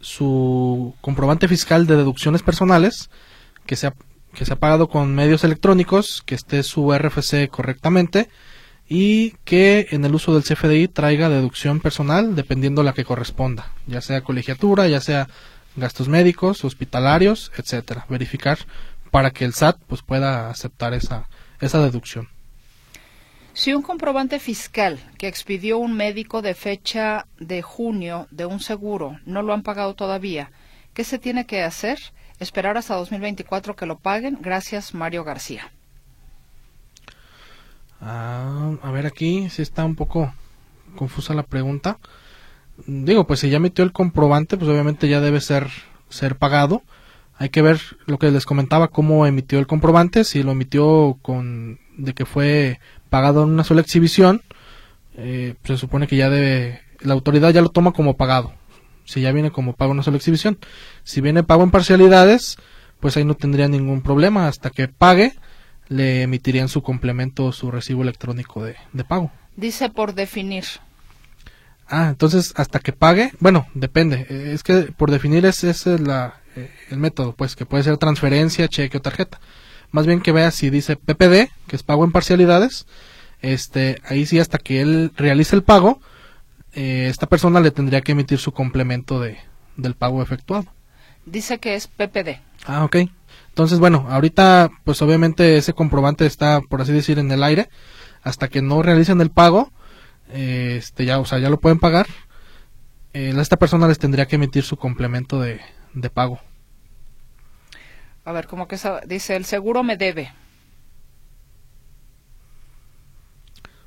[SPEAKER 4] su comprobante fiscal de deducciones personales, que sea, que sea pagado con medios electrónicos, que esté su RFC correctamente y que en el uso del CFDI traiga deducción personal dependiendo la que corresponda, ya sea colegiatura, ya sea gastos médicos, hospitalarios, etcétera. Verificar para que el SAT pues pueda aceptar esa, esa deducción.
[SPEAKER 2] Si un comprobante fiscal que expidió un médico de fecha de junio de un seguro no lo han pagado todavía, ¿qué se tiene que hacer? Esperar hasta 2024 que lo paguen. Gracias, Mario García.
[SPEAKER 4] Ah, a ver aquí, si está un poco confusa la pregunta. Digo, pues si ya metió el comprobante, pues obviamente ya debe ser, ser pagado. Hay que ver lo que les comentaba, cómo emitió el comprobante, si lo emitió con de que fue pagado en una sola exhibición, eh, se supone que ya debe, la autoridad ya lo toma como pagado, si ya viene como pago en una sola exhibición. Si viene pago en parcialidades, pues ahí no tendría ningún problema, hasta que pague, le emitirían su complemento, su recibo electrónico de, de pago.
[SPEAKER 2] Dice por definir.
[SPEAKER 4] Ah, entonces hasta que pague, bueno, depende, eh, es que por definir ese es la, eh, el método, pues que puede ser transferencia, cheque o tarjeta más bien que vea si dice PPD, que es pago en parcialidades, este, ahí sí hasta que él realice el pago, eh, esta persona le tendría que emitir su complemento de, del pago efectuado.
[SPEAKER 2] Dice que es PPD.
[SPEAKER 4] Ah, ok. Entonces, bueno, ahorita, pues obviamente ese comprobante está, por así decir, en el aire, hasta que no realicen el pago, eh, este, ya, o sea, ya lo pueden pagar, eh, esta persona les tendría que emitir su complemento de, de pago.
[SPEAKER 2] A ver, como que dice, el seguro me debe.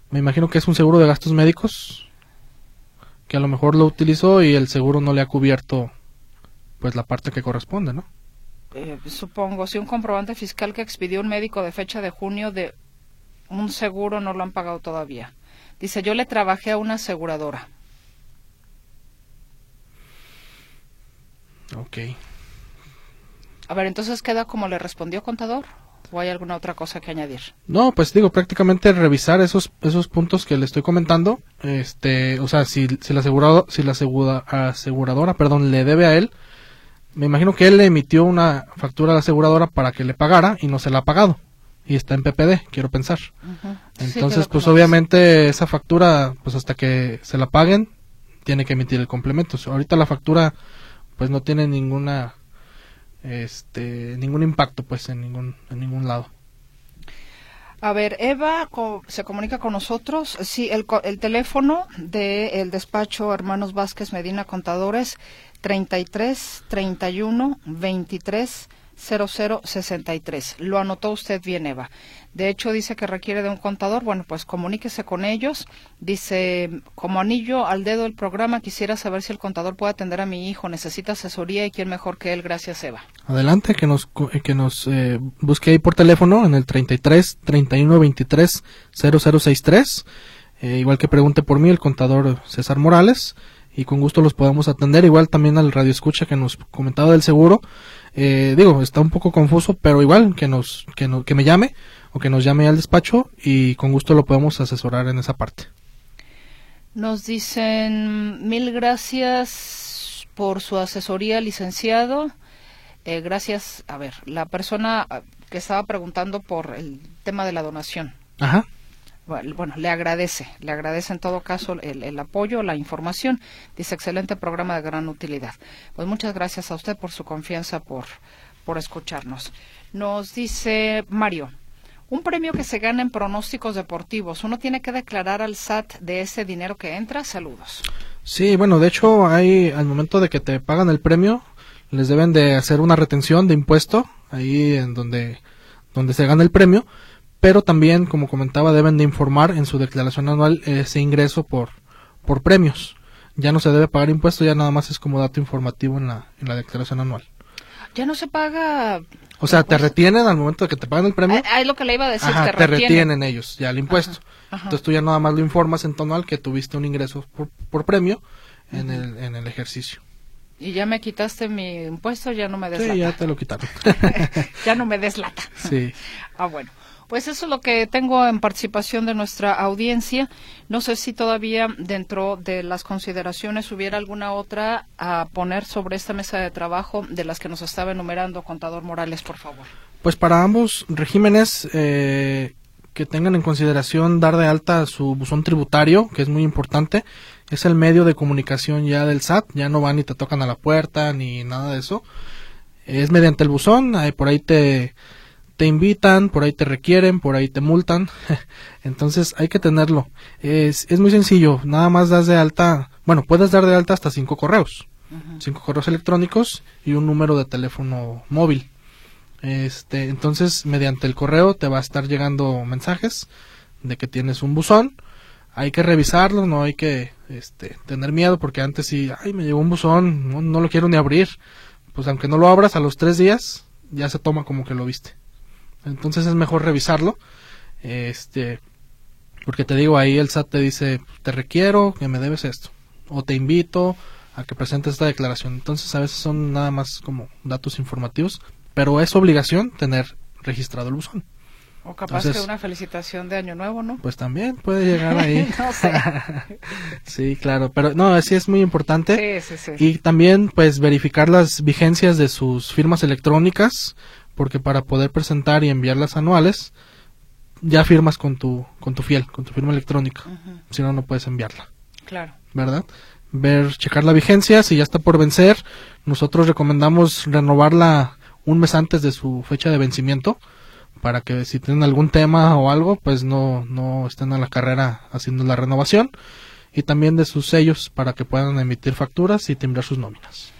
[SPEAKER 4] Me imagino que es un seguro de gastos médicos que a lo mejor lo utilizó y el seguro no le ha cubierto pues la parte que corresponde, ¿no?
[SPEAKER 2] Eh, supongo, si un comprobante fiscal que expidió un médico de fecha de junio de un seguro no lo han pagado todavía. Dice, yo le trabajé a una aseguradora.
[SPEAKER 4] Ok.
[SPEAKER 2] A ver, entonces queda como le respondió contador o hay alguna otra cosa que añadir?
[SPEAKER 4] No, pues digo, prácticamente revisar esos esos puntos que le estoy comentando, este, o sea, si si la asegurado, si la aseguradora, perdón, le debe a él, me imagino que él le emitió una factura a la aseguradora para que le pagara y no se la ha pagado y está en PPD, quiero pensar. Entonces, pues obviamente esa factura, pues hasta que se la paguen, tiene que emitir el complemento. Ahorita la factura, pues no tiene ninguna este ningún impacto pues en ningún en ningún lado
[SPEAKER 2] a ver, Eva se comunica con nosotros. Sí, el, el teléfono del despacho Hermanos Vázquez Medina Contadores, 33 31 23 0063. Lo anotó usted bien, Eva. De hecho, dice que requiere de un contador. Bueno, pues comuníquese con ellos. Dice, como anillo al dedo del programa, quisiera saber si el contador puede atender a mi hijo. Necesita asesoría y quién mejor que él. Gracias, Eva.
[SPEAKER 4] Adelante, que nos, eh, que nos eh, busque ahí por teléfono en el 33 31 23 0063. igual que pregunte por mí, el contador César Morales. Y con gusto los podemos atender. Igual también al radio escucha que nos comentaba del seguro. Eh, digo, está un poco confuso, pero igual que nos, que, no, que me llame o que nos llame al despacho y con gusto lo podemos asesorar en esa parte.
[SPEAKER 2] Nos dicen mil gracias por su asesoría, licenciado. Eh, gracias. A ver, la persona ah, que estaba preguntando por el tema de la donación.
[SPEAKER 4] Ajá.
[SPEAKER 2] Bueno, le agradece, le agradece en todo caso el, el, apoyo, la información. Dice, excelente programa de gran utilidad. Pues muchas gracias a usted por su confianza, por, por escucharnos. Nos dice Mario, un premio que se gana en pronósticos deportivos, ¿uno tiene que declarar al SAT de ese dinero que entra? Saludos.
[SPEAKER 4] Sí, bueno, de hecho, hay al momento de que te pagan el premio, les deben de hacer una retención de impuesto ahí en donde, donde se gana el premio pero también, como comentaba, deben de informar en su declaración anual ese ingreso por, por premios. Ya no se debe pagar impuesto, ya nada más es como dato informativo en la, en la declaración anual.
[SPEAKER 2] Ya no se paga.
[SPEAKER 4] O sea, te retienen al momento de que te pagan el premio.
[SPEAKER 2] Ah, es lo que le iba a decir.
[SPEAKER 4] Ajá, te, retienen. ellos ya el impuesto. Entonces tú ya nada más lo informas en anual que tuviste un ingreso por, por premio en, el, en el ejercicio.
[SPEAKER 2] Y ya me quitaste mi impuesto, ya no me deslata.
[SPEAKER 4] Sí, ya te lo quitaron. [laughs]
[SPEAKER 2] ya no me deslata.
[SPEAKER 4] Sí.
[SPEAKER 2] ah, bueno. Pues eso es lo que tengo en participación de nuestra audiencia. No sé si todavía dentro de las consideraciones hubiera alguna otra a poner sobre esta mesa de trabajo de las que nos estaba enumerando contador Morales, por favor.
[SPEAKER 4] Pues para ambos regímenes eh, que tengan en consideración dar de alta su buzón tributario, que es muy importante, es el medio de comunicación ya del SAT, ya no van y te tocan a la puerta ni nada de eso. Es mediante el buzón, ahí por ahí te te invitan, por ahí te requieren, por ahí te multan. [laughs] Entonces hay que tenerlo. Es, es muy sencillo, nada más das de alta, bueno, puedes dar de alta hasta cinco correos, cinco correos electrónicos y un número de teléfono móvil. Este, entonces, mediante el correo te va a estar llegando mensajes de que tienes un buzón. Hay que revisarlo, no hay que este, tener miedo porque antes sí, ay, me llegó un buzón, no, no lo quiero ni abrir. Pues aunque no lo abras a los tres días, ya se toma como que lo viste. Entonces es mejor revisarlo. Este, porque te digo, ahí el SAT te dice, te requiero que me debes esto. O te invito a que presentes esta declaración. Entonces a veces son nada más como datos informativos. Pero es obligación tener registrado el buzón.
[SPEAKER 2] O capaz que una felicitación de Año Nuevo, ¿no?
[SPEAKER 4] Pues también puede llegar ahí. [laughs] no sé. [laughs] sí, claro, pero no, así es muy importante. Sí, sí, sí. Y también, pues, verificar las vigencias de sus firmas electrónicas, porque para poder presentar y enviar las anuales ya firmas con tu con tu fiel, con tu firma electrónica. Si no no puedes enviarla.
[SPEAKER 2] Claro.
[SPEAKER 4] ¿Verdad? Ver checar la vigencia, si ya está por vencer, nosotros recomendamos renovarla un mes antes de su fecha de vencimiento para que si tienen algún tema o algo, pues no no estén a la carrera haciendo la renovación y también de sus sellos para que puedan emitir facturas y timbrar sus nóminas.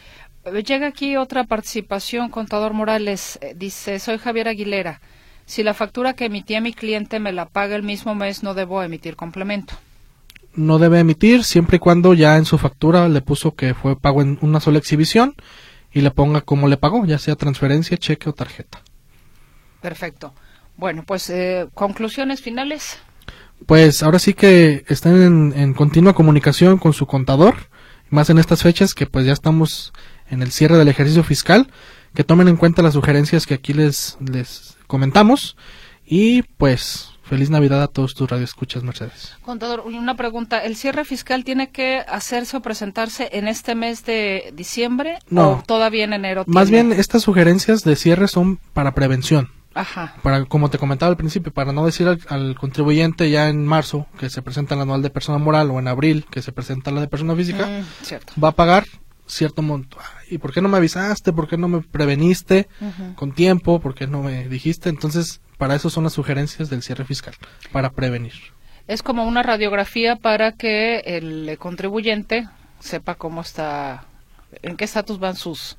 [SPEAKER 2] Llega aquí otra participación, contador Morales. Eh, dice, soy Javier Aguilera. Si la factura que emití a mi cliente me la paga el mismo mes, no debo emitir complemento.
[SPEAKER 4] No debe emitir siempre y cuando ya en su factura le puso que fue pago en una sola exhibición y le ponga cómo le pagó, ya sea transferencia, cheque o tarjeta.
[SPEAKER 2] Perfecto. Bueno, pues eh, conclusiones finales.
[SPEAKER 4] Pues ahora sí que están en, en continua comunicación con su contador, más en estas fechas que pues ya estamos en el cierre del ejercicio fiscal, que tomen en cuenta las sugerencias que aquí les, les comentamos y pues feliz Navidad a todos tus radioescuchas, Mercedes.
[SPEAKER 2] Contador, una pregunta, ¿el cierre fiscal tiene que hacerse o presentarse en este mes de diciembre
[SPEAKER 4] no,
[SPEAKER 2] o todavía en enero?
[SPEAKER 4] Más bien estas sugerencias de cierre son para prevención.
[SPEAKER 2] Ajá.
[SPEAKER 4] Para, como te comentaba al principio, para no decir al, contribuyente ya en marzo que se presenta la anual de persona moral o en abril que se presenta la de persona física,
[SPEAKER 2] mm,
[SPEAKER 4] va a pagar cierto monto. ¿Y por qué no me avisaste? ¿Por qué no me preveniste con tiempo? ¿Por qué no me dijiste? Entonces, para eso son las sugerencias del cierre fiscal, para prevenir.
[SPEAKER 2] Es como una radiografía para que el contribuyente sepa cómo está, en qué estatus van sus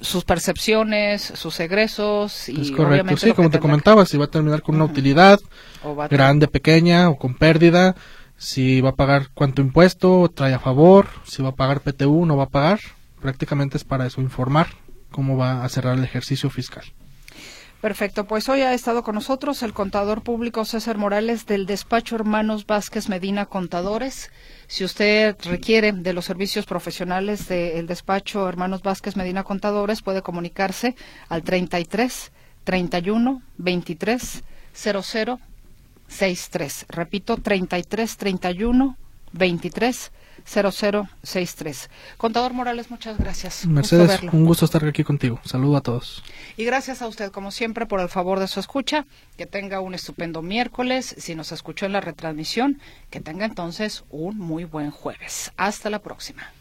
[SPEAKER 2] sus percepciones, sus egresos y
[SPEAKER 4] es correcto, sí, como te comentaba, si va a terminar con una utilidad grande, pequeña o con pérdida, si va a pagar cuánto impuesto, trae a favor, si va a pagar PTU, no va a pagar. Prácticamente es para eso, informar cómo va a cerrar el ejercicio fiscal.
[SPEAKER 2] Perfecto, pues hoy ha estado con nosotros el contador público César Morales del despacho Hermanos Vázquez Medina Contadores. Si usted requiere de los servicios profesionales del despacho Hermanos Vázquez Medina Contadores, puede comunicarse al 33 31 23 00 63. Repito, 33 31 23 0063. Contador Morales, muchas gracias.
[SPEAKER 4] Mercedes, un gusto estar aquí contigo. Saludo a todos.
[SPEAKER 2] Y gracias a usted, como siempre, por el favor de su escucha. Que tenga un estupendo miércoles. Si nos escuchó en la retransmisión, que tenga entonces un muy buen jueves. Hasta la próxima.